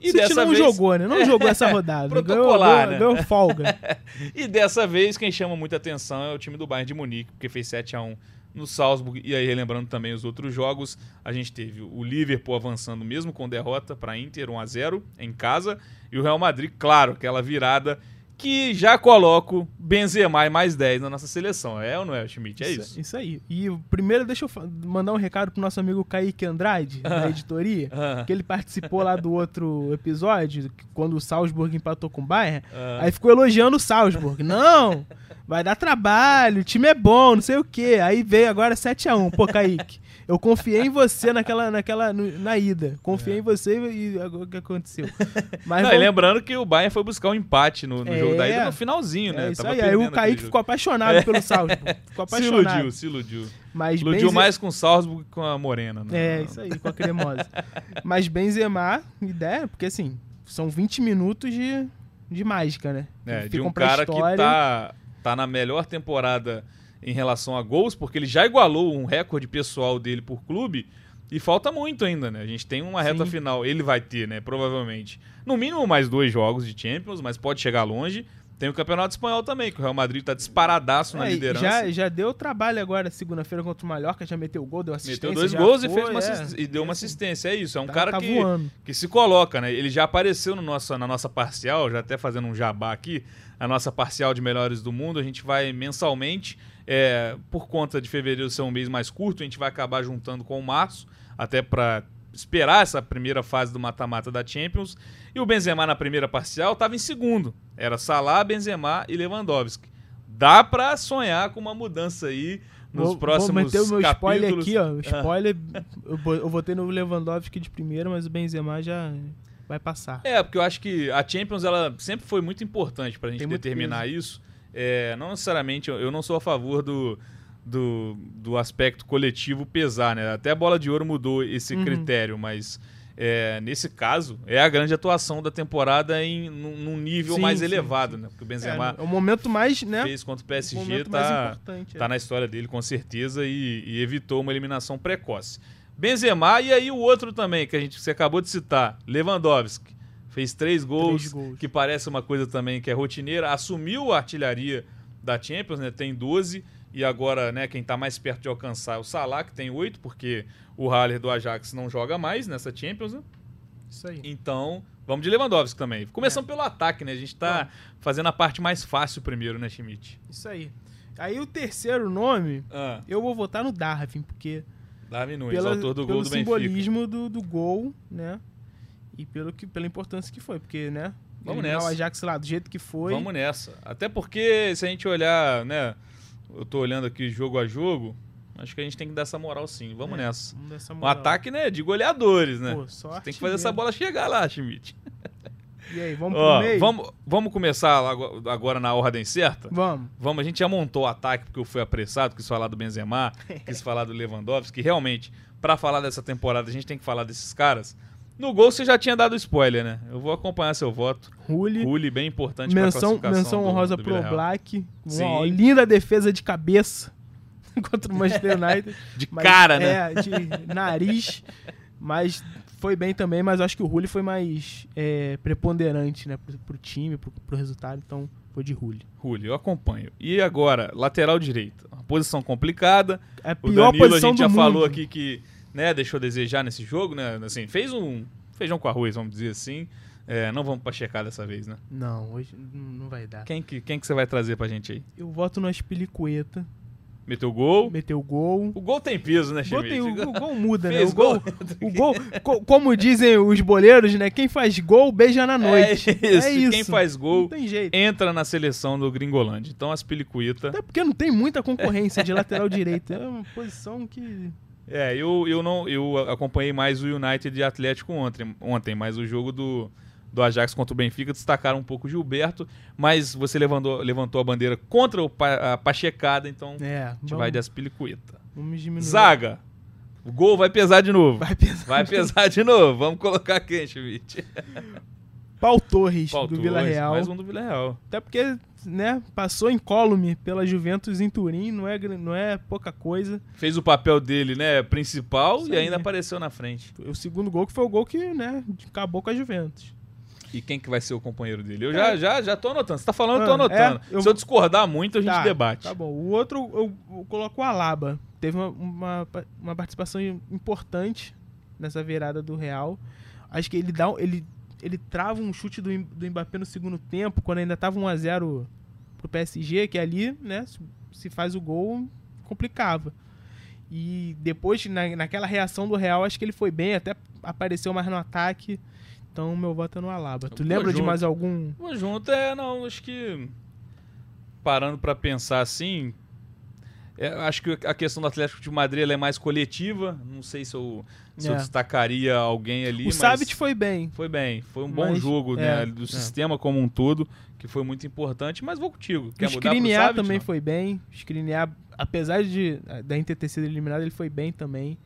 E City dessa não vez, jogou, né? Não jogou essa <laughs> rodada. Ganhou, Protocolar, ganhou, né? ganhou folga. <laughs> E dessa vez quem chama muita atenção é o time do Bayern de Munique, porque fez 7 a 1 no Salzburg. E aí, relembrando também os outros jogos, a gente teve o Liverpool avançando mesmo com derrota para Inter 1 a 0 em casa, e o Real Madrid, claro, aquela virada que já coloco Benzema e mais 10 na nossa seleção. É ou não é, Schmidt? É isso. Isso aí. E primeiro, deixa eu mandar um recado pro nosso amigo Kaique Andrade, <laughs> da editoria, Ah, que ele participou lá do outro episódio, quando o Salzburg empatou com o Bayern. ah. Aí ficou elogiando o Salzburg. Não, vai dar trabalho, o time é bom, não sei o quê. Aí veio agora 7x1. Pô, Kaique, eu confiei em você naquela, naquela, na ida. Confiei em você e agora o que aconteceu? <laughs> Mas Não, vamos- lembrando que o Bayern foi buscar um empate no, no É. jogo da ida no finalzinho, né? é isso aí. Aí o Kaique ficou apaixonado pelo Salzburg. <laughs> Ficou Se apaixonado. iludiu, se iludiu. Mas Iludiu Benze- mais com o Salzburg que com a Morena. Né? É, isso aí, com a cremosa. <laughs> Mas Benzema, ideia, porque assim, são 20 minutos de, de mágica, né? É, de um cara que tá, tá na melhor temporada em relação a gols, porque ele já igualou um recorde pessoal dele por clube e falta muito ainda, né? A gente tem uma reta Sim. final, ele vai ter, né? Provavelmente. No mínimo mais dois jogos de Champions, mas pode chegar longe. Tem o Campeonato Espanhol também, que o Real Madrid tá disparadaço na É, e liderança. já, já deu trabalho agora, segunda-feira contra o Mallorca, já meteu gol, deu assistência. Meteu dois gols e, foi, fez uma é. e deu uma assistência. É isso, é um Tá- cara tá que, voando. que se coloca, né? Ele já apareceu no nosso, na nossa parcial, já até fazendo um jabá aqui, a nossa parcial de melhores do mundo. A gente vai mensalmente, é, por conta de fevereiro ser um mês mais curto, a gente vai acabar juntando com o março, até para esperar essa primeira fase do mata-mata da Champions. E o Benzema na primeira parcial estava em segundo. Era Salah, Benzema e Lewandowski. Dá para sonhar com uma mudança aí nos vou, próximos Vou meter o meu spoiler capítulos. aqui, ó. Ah. Spoiler, eu, eu votei no Lewandowski de primeira, mas o Benzema já vai passar. É, porque eu acho que a Champions ela sempre foi muito importante pra gente Tem determinar isso. É, não necessariamente, eu- não sou a favor do, do, do aspecto coletivo pesar, né? Até a bola de ouro mudou esse Uhum. critério, mas é, nesse caso é a grande atuação da temporada em num, num nível Sim, mais sim, elevado, sim. né? Porque o Benzema é o momento mais, né? fez contra o o PSG, mais tá, tá é. na história dele com certeza e, e evitou uma eliminação precoce. Benzema e aí o outro também que a gente você acabou de citar, Lewandowski, fez três gols, Três gols. que parece uma coisa também que é rotineira, assumiu a artilharia da Champions, né? Tem 12 e agora, né, quem tá mais perto de alcançar é o Salah, que tem 8, porque o Haller do Ajax não joga mais nessa Champions, né? Isso aí. Então, vamos de Lewandowski também. Começando pelo ataque, né? A gente tá fazendo a parte mais fácil primeiro, né, Schmidt? Isso aí. Aí o terceiro nome, Ah, eu vou votar no Darwin, porque Darwin Nunes, pela- autor do pelo gol do Benfica. simbolismo do, do gol, né? E pelo que, pela importância que foi, porque, né? Vamos eliminar nessa. o Ajax lá, do jeito que foi. Vamos nessa. Até porque, se a gente olhar, né? Eu tô olhando aqui jogo a jogo, acho que a gente tem que dar essa moral sim. Vamos É, nessa. Vamos Um ataque, né? De goleadores, né? Pô, só Tem que fazer essa artilheiro. bola chegar lá, Schmidt. E aí, vamos Ó, pro meio? vamos, vamos começar ago- agora na ordem certa? Vamos. Vamos, a gente já montou o ataque porque eu fui apressado, quis falar do Benzema, quis <laughs> falar do Lewandowski, que realmente, pra falar dessa temporada, a gente tem que falar desses caras. No gol você já tinha dado spoiler, né? Eu vou acompanhar seu voto. Rulli. Rulli, bem importante pra Menção, classificação menção do- honrosa do pro Villarreal. Black. Uma Sim. linda defesa de cabeça <laughs> contra o Manchester United. <laughs> De Mas- cara, né? É, de <laughs> nariz. Mas foi bem também, mas acho que o Rulli foi mais é, preponderante, né, pro, pro time, pro, pro resultado, então foi de Rulli. Rulli, eu acompanho. E agora, lateral direito. Uma posição complicada. É a O pior Danilo, a posição gente do já mundo. falou aqui que né, deixou a desejar nesse jogo, né? Assim, fez um feijão com arroz, vamos dizer assim. É, não vamos pra checar dessa vez, né? Não, hoje não vai dar. Quem que, quem que você vai trazer pra gente aí? Eu voto no Aspilicueta, Meteu gol. meteu gol. O gol tem peso, né, tem- o, o gol muda, né? O gol, o gol co- como dizem os boleiros, né? Quem faz gol, beija na noite. É <laughs> isso. É isso. Quem faz gol tem jeito. entra na seleção do Gringolândia. Então, as Pilicuita. Até porque não tem muita concorrência de lateral direito. É uma posição que. É, eu, eu não eu acompanhei mais o United e Atlético ontem, ontem, mas o jogo do, do Ajax contra o Benfica destacaram um pouco o Gilberto, mas você levantou, levantou a bandeira contra o pa, a Pachecada, então a É, gente vamos, vai de Aspilicueta. vamos diminuir. Zaga. O gol vai pesar de novo. Vai pesar. Vai pesar de novo. Vamos colocar quem, Schmidt? <laughs> Pau Torres, Paulo do Torres, Vila Real. Mais um do Vila Real. Até porque, né, passou incólume pela Juventus em Turim, não é, não é pouca coisa. Fez o papel dele, né, principal Isso e ainda aí. apareceu na frente. O segundo gol que foi o gol que, né, acabou com a Juventus. E quem que vai ser o companheiro dele? Eu É. já, já, já tô anotando. Você tá falando, eu tô Ah, anotando. é, eu- Se eu discordar muito, a gente Tá, debate. Tá bom. O outro, eu, eu coloco o Alaba. Teve uma, uma, uma participação importante nessa virada do Real. Acho que ele dá um- ele, ele trava um chute do, do Mbappé no segundo tempo, quando ainda tava 1x0 pro PSG, que ali, né, se- faz o gol, complicava. E depois, na, naquela reação do Real, acho que ele foi bem, até apareceu mais no ataque. Então, meu voto é no Alaba. Tu lembra vou de junto. mais algum? Vou junto, é, não, acho que. Parando pra pensar assim. É, acho que a questão do Atlético de Madrid ela é mais coletiva. Não sei se eu, se eu É. destacaria alguém ali. O mas Savic foi bem. foi bem. Foi um bom Mas, jogo é, né, do é. sistema como um todo, que foi muito importante. Mas vou contigo. Quer o Skriniar também não? foi bem. O Skriniar, apesar de da Inter ter sido eliminado, ele foi bem também.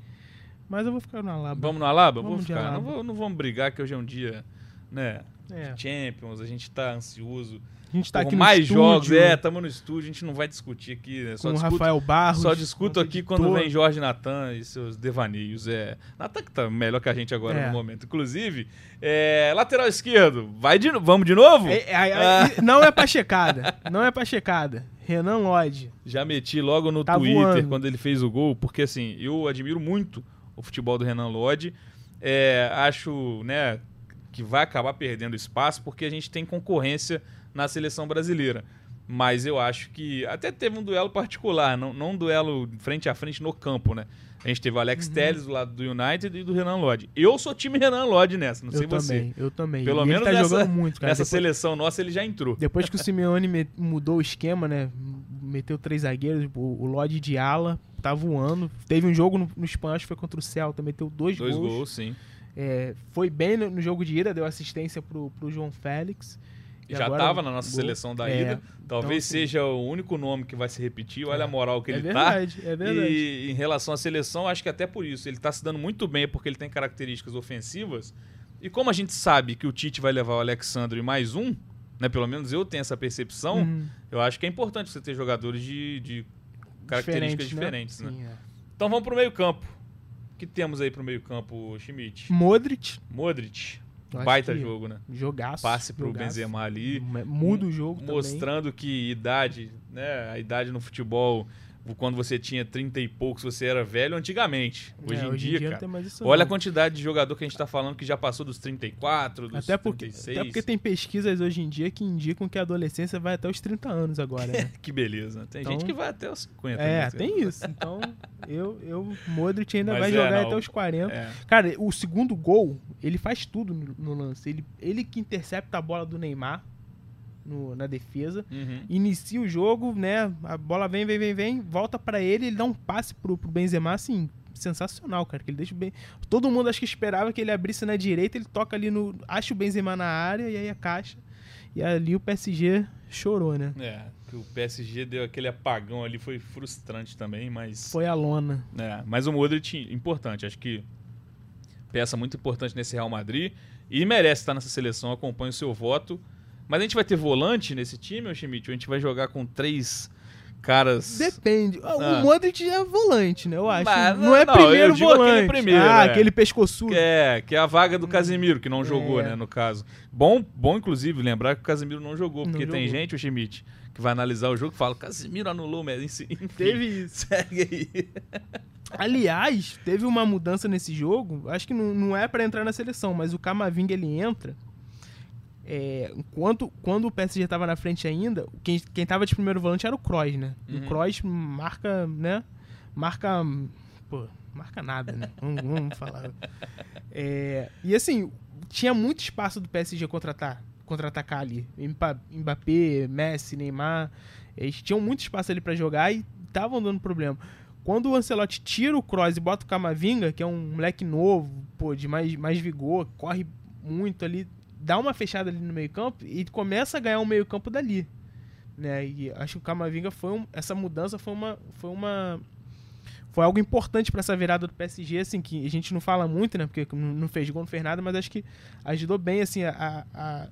Mas eu vou ficar no Alaba. Vamos no Alaba? Vamos vou ficar. Não, vou- não vamos brigar, que hoje é um dia, né? É. Champions, a gente tá ansioso. A gente tá por aqui mais no estúdio, jogos, é, tamo no estúdio, a gente não vai discutir aqui, né? Só com o discuto, Rafael Barros. só discuto aqui editor. quando vem Jorge Natan e seus devaneios. É, Natan que tá melhor que a gente agora É. no momento. Inclusive, é, lateral esquerdo, vai de, vamos de novo? É, é, é, Ah. Não é pra checada. Não é pra checada. Renan Lodge. Já meti logo no Tá Twitter voando. quando ele fez o gol, porque assim, eu admiro muito o futebol do Renan Lodge. É, acho, né, que vai acabar perdendo espaço porque a gente tem concorrência na seleção brasileira. Mas eu acho que até teve um duelo particular, não, não um duelo frente a frente no campo, né? A gente teve o Alex Uhum. Telles do lado do United e do Renan Lodge. Eu sou time Renan Lodge nessa, não sei eu você. também, eu também. Pelo E menos tá nessa- jogando muito, cara. Nessa Depois, seleção nossa ele já entrou. depois que o <laughs> Simeone me- mudou o esquema, né? Meteu três zagueiros, o, Lodge de ala, tá voando. Teve um jogo no, no espanhol, acho que foi contra o Celta, meteu dois, Dois gols. gols, sim. É, foi bem no, no jogo de ida, deu assistência pro, pro João Félix. Já estava na nossa gol. seleção da É, ida. Talvez então, seja o único nome que vai se repetir. Olha a moral que é ele tá. verdade, é verdade. E em relação à seleção, acho que até por isso. Ele tá se dando muito bem porque ele tem características ofensivas. E como a gente sabe que o Tite vai levar o Alexandre e mais um, né? Pelo menos eu tenho essa percepção. Uhum. Eu acho que é importante você ter jogadores de, de características diferentes, né? Sim, é. Então vamos pro meio-campo. O que temos aí pro meio-campo, Schmidt? Modric, Modric. Eu Baita jogo, né? jogaço. Passe pro jogaço. Benzema ali. Muda o jogo também. mostrando que idade, né, a idade no futebol, quando você tinha 30 e poucos, você era velho antigamente. Hoje É, em dia, não cara. tem mais isso Olha a não. quantidade de jogador que a gente tá falando que já passou dos 34, dos Até porque, 36. até porque tem pesquisas hoje em dia que indicam que a adolescência vai até os 30 anos agora, né? <laughs> Que beleza. Tem Então- gente que vai até os 50. é, né? tem isso. Então, eu, eu Modric ainda Mas vai é, jogar não. até os 40. É. Cara, o segundo gol, ele faz tudo no, no lance. Ele, ele que intercepta a bola do Neymar no- na defesa. Uhum. Inicia o jogo, né? A bola vem, vem, vem, vem, volta pra ele, ele dá um passe pro, pro Benzema, assim, sensacional, cara. Que ele deixa bem. Todo mundo acho que esperava que ele abrisse na direita, ele toca ali no. Acha o Benzema na área e aí a caixa. E ali o PSG chorou, né? É, que o PSG deu aquele apagão ali, foi frustrante também, mas. Foi a lona. É, mas o Modric, importante, acho que peça muito importante nesse Real Madrid e merece estar nessa seleção, acompanho o seu voto. Mas a gente vai ter volante nesse time, ô Schmidt? Ou a gente vai jogar com três caras. Depende. Ah. O Modric é volante, né? Eu acho. Mas, não é não, primeiro digo aquele volante. primeiro, ah, é. aquele pescoçudo. É, que é a vaga do Casemiro, que não jogou, É. né, no caso. Bom, bom, inclusive, lembrar que o Casemiro não jogou, Não porque tem jogou. gente, o Schmidt, que vai analisar o jogo e fala, Casemiro anulou o. <laughs> Enfim, Teve isso. Segue aí. <laughs> Aliás, teve uma mudança nesse jogo. Acho que não, não é pra entrar na seleção, mas o Camavinga ele entra. É, enquanto quando o PSG tava na frente ainda, quem, quem tava de primeiro volante era o Kroos, né? Uhum. O Kroos marca, né? Marca. Pô, marca nada, né? <laughs> Vamos, vamos falar. É, e assim, tinha muito espaço do PSG contra-atacar contra-atacar ali. Mbappé, Messi, Neymar. Eles tinham muito espaço ali pra jogar e estavam dando problema. Quando o Ancelotti tira o Kroos e bota o Camavinga, que é um moleque novo, pô, de mais, mais vigor, corre muito ali, dá uma fechada ali no meio-campo e começa a ganhar um meio-campo dali. Né? E acho que o Camavinga foi um, essa mudança foi uma foi uma foi algo importante pra essa virada do PSG, assim, que a gente não fala muito, né? Porque não fez gol, não fez nada, mas acho que ajudou bem, assim, a, a- a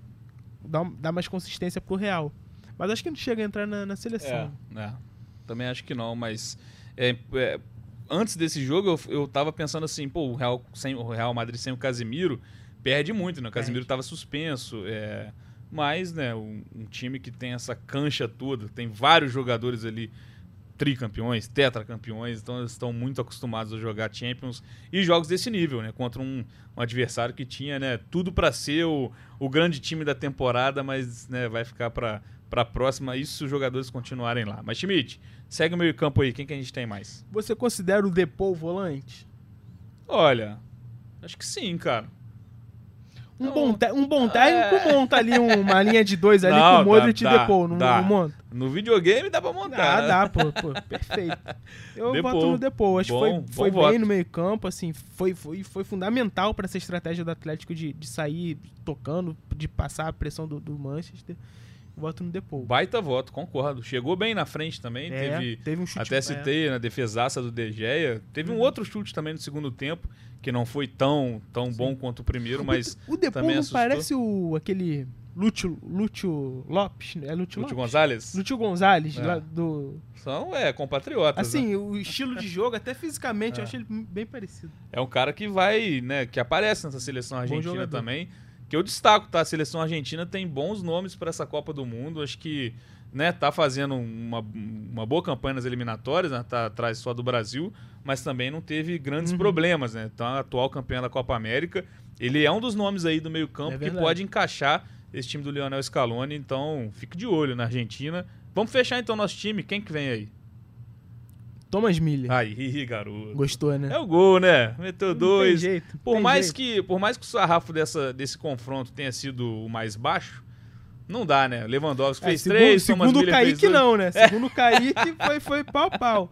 dar, dar mais consistência pro Real. Mas acho que não chega a entrar na, na É, seleção. é, também acho que não, mas é, é, antes desse jogo eu, eu tava pensando assim, pô, o Real, sem, o Real Madrid sem o Casemiro perde muito, né? O Casemiro Perde. tava suspenso, é, mas, né, um, um time que tem essa cancha toda, tem vários jogadores ali tricampeões, tetracampeões, então eles estão muito acostumados a jogar Champions e jogos desse nível, né? Contra um, um adversário que tinha, né, tudo para ser o, o grande time da temporada, mas né, vai ficar para para próxima, isso se os jogadores continuarem lá. Mas Schmidt, segue o meio campo aí, quem que a gente tem mais? Você considera o Depou volante? Olha, acho que sim, cara. Um, Não, bom, te- um bom técnico é. monta ali uma linha de dois ali Não, com o Modric dá, e Depou, não, dá. não monta? No videogame dá pra montar. Ah, né? dá, pô, pô, perfeito. Eu Depou. voto no Depou. Acho que bom foi, foi voto. bem no meio campo, assim, foi, foi, foi fundamental para essa estratégia do Atlético de, de sair tocando, de passar a pressão do, do Manchester. Voto no Depou. Baita voto, concordo. Chegou bem na frente também, É, teve teve um chute Até é. citei na defesaça do De Gea. Teve um Uhum. outro chute também no segundo tempo, que não foi tão, tão bom quanto o primeiro, mas O também não parece o, aquele Lúcio, Lúcio Lopes, né? É Lúcio, Lúcio Lopes? Gonzalez Lúcio Gonzalez, É. lá do... são é, compatriotas. né? Assim, o estilo de jogo, até fisicamente, É. eu achei ele bem parecido. É um cara que vai, né, que aparece nessa seleção argentina também. Que eu destaco, tá? A seleção argentina tem bons nomes para essa Copa do Mundo. Acho que, né, tá fazendo uma, uma boa campanha nas eliminatórias, né? Tá atrás só do Brasil, mas também não teve grandes Uhum. problemas, né? Então, atual campeão da Copa América, ele é um dos nomes aí do meio-campo É que pode encaixar esse time do Lionel Scaloni, então fique de olho na Argentina. Vamos fechar então nosso time. Quem que vem aí? Thomas Miller. Aí, garoto. Gostou, né? É o gol, né? Meteu Não tem dois. jeito, Por tem mais, jeito. que, por mais que o sarrafo dessa, desse confronto tenha sido o mais baixo, não dá, né? Lewandowski É, fez segundo, três, Thomas segundo o Miller fez Kaique, dois. não, né? Segundo o Kaique, foi, foi pau pau.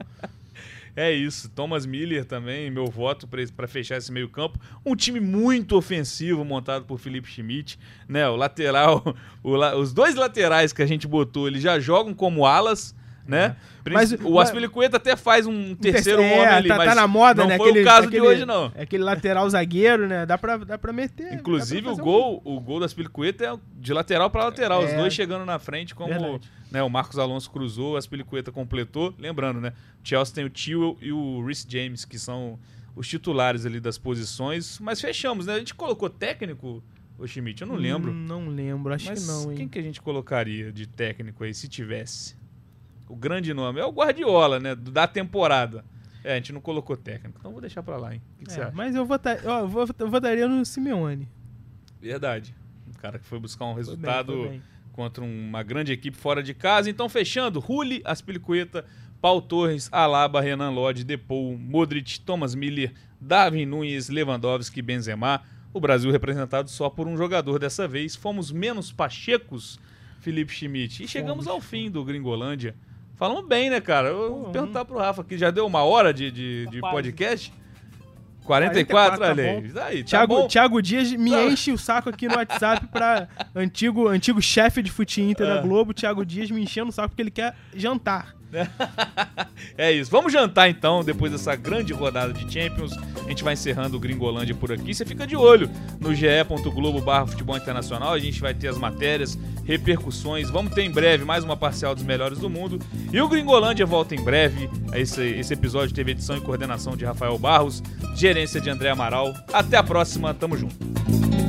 É isso. Thomas Miller também, meu voto para fechar esse meio campo. Um time muito ofensivo montado por Felipe Schmidt, né? O lateral, o os dois laterais que a gente botou, eles já jogam como alas, né? Mas- o Aspilicueta até faz um terceiro é, homem ali, tá, mas tá na moda, não né? foi aquele, o caso aquele, de hoje, não. é Aquele lateral zagueiro, né? Dá pra, dá pra meter. Inclusive, dá o pra fazer um gol, o gol da Aspilicueta é de lateral para lateral, os É. dois chegando na frente, como Verdade. né, o Marcos Alonso cruzou, a Aspilicueta completou. Lembrando, né? O Chelsea tem o Tio e o Rhys James, que são os titulares ali das posições. Mas fechamos, né? A gente colocou técnico, o Schmidt, eu não lembro. Hum, não lembro, acho mas que não, hein? quem que a gente colocaria de técnico aí, se tivesse? O grande nome é o Guardiola, né? Da temporada. É, a gente não colocou técnico, então vou deixar pra lá, hein? O que, que você É, acha? mas eu, votar, ó, eu vou- eu votaria no Simeone. Verdade. Um cara que foi buscar um Foi bem, resultado foi bem. contra uma grande equipe fora de casa. Então, fechando, Rulli, Aspilicueta, Paul Torres, Alaba, Renan Lodge, Depou, Modric, Thomas Miller, Darwin Nunes, Lewandowski, Benzema. O Brasil representado só por um jogador dessa vez. Fomos menos pachecos, Felipe Schmidt. E chegamos ao fim do Gringolândia. Falamos bem, né, cara? Eu vou Pô, perguntar pro Rafa aqui, já deu uma hora de, de, de Quase. podcast? 44, 44, tá olha aí. tá Thiago, bom. Thiago Dias me Tá. enche o saco aqui no WhatsApp pra antigo, antigo chefe de fute Inter É. da Globo, Thiago Dias me enchendo o saco porque ele quer jantar. <laughs> É isso. Vamos jantar então, depois dessa grande rodada de Champions. A gente vai encerrando o Gringolândia por aqui. Você fica de olho no ge.globo barra futebol internacional. A gente vai ter as matérias repercussões. Vamos ter em breve mais uma parcial dos melhores do mundo. E o Gringolândia volta em breve. Esse, esse episódio teve edição e coordenação de Rafael Barros, gerência de André Amaral. Até a próxima, tamo junto.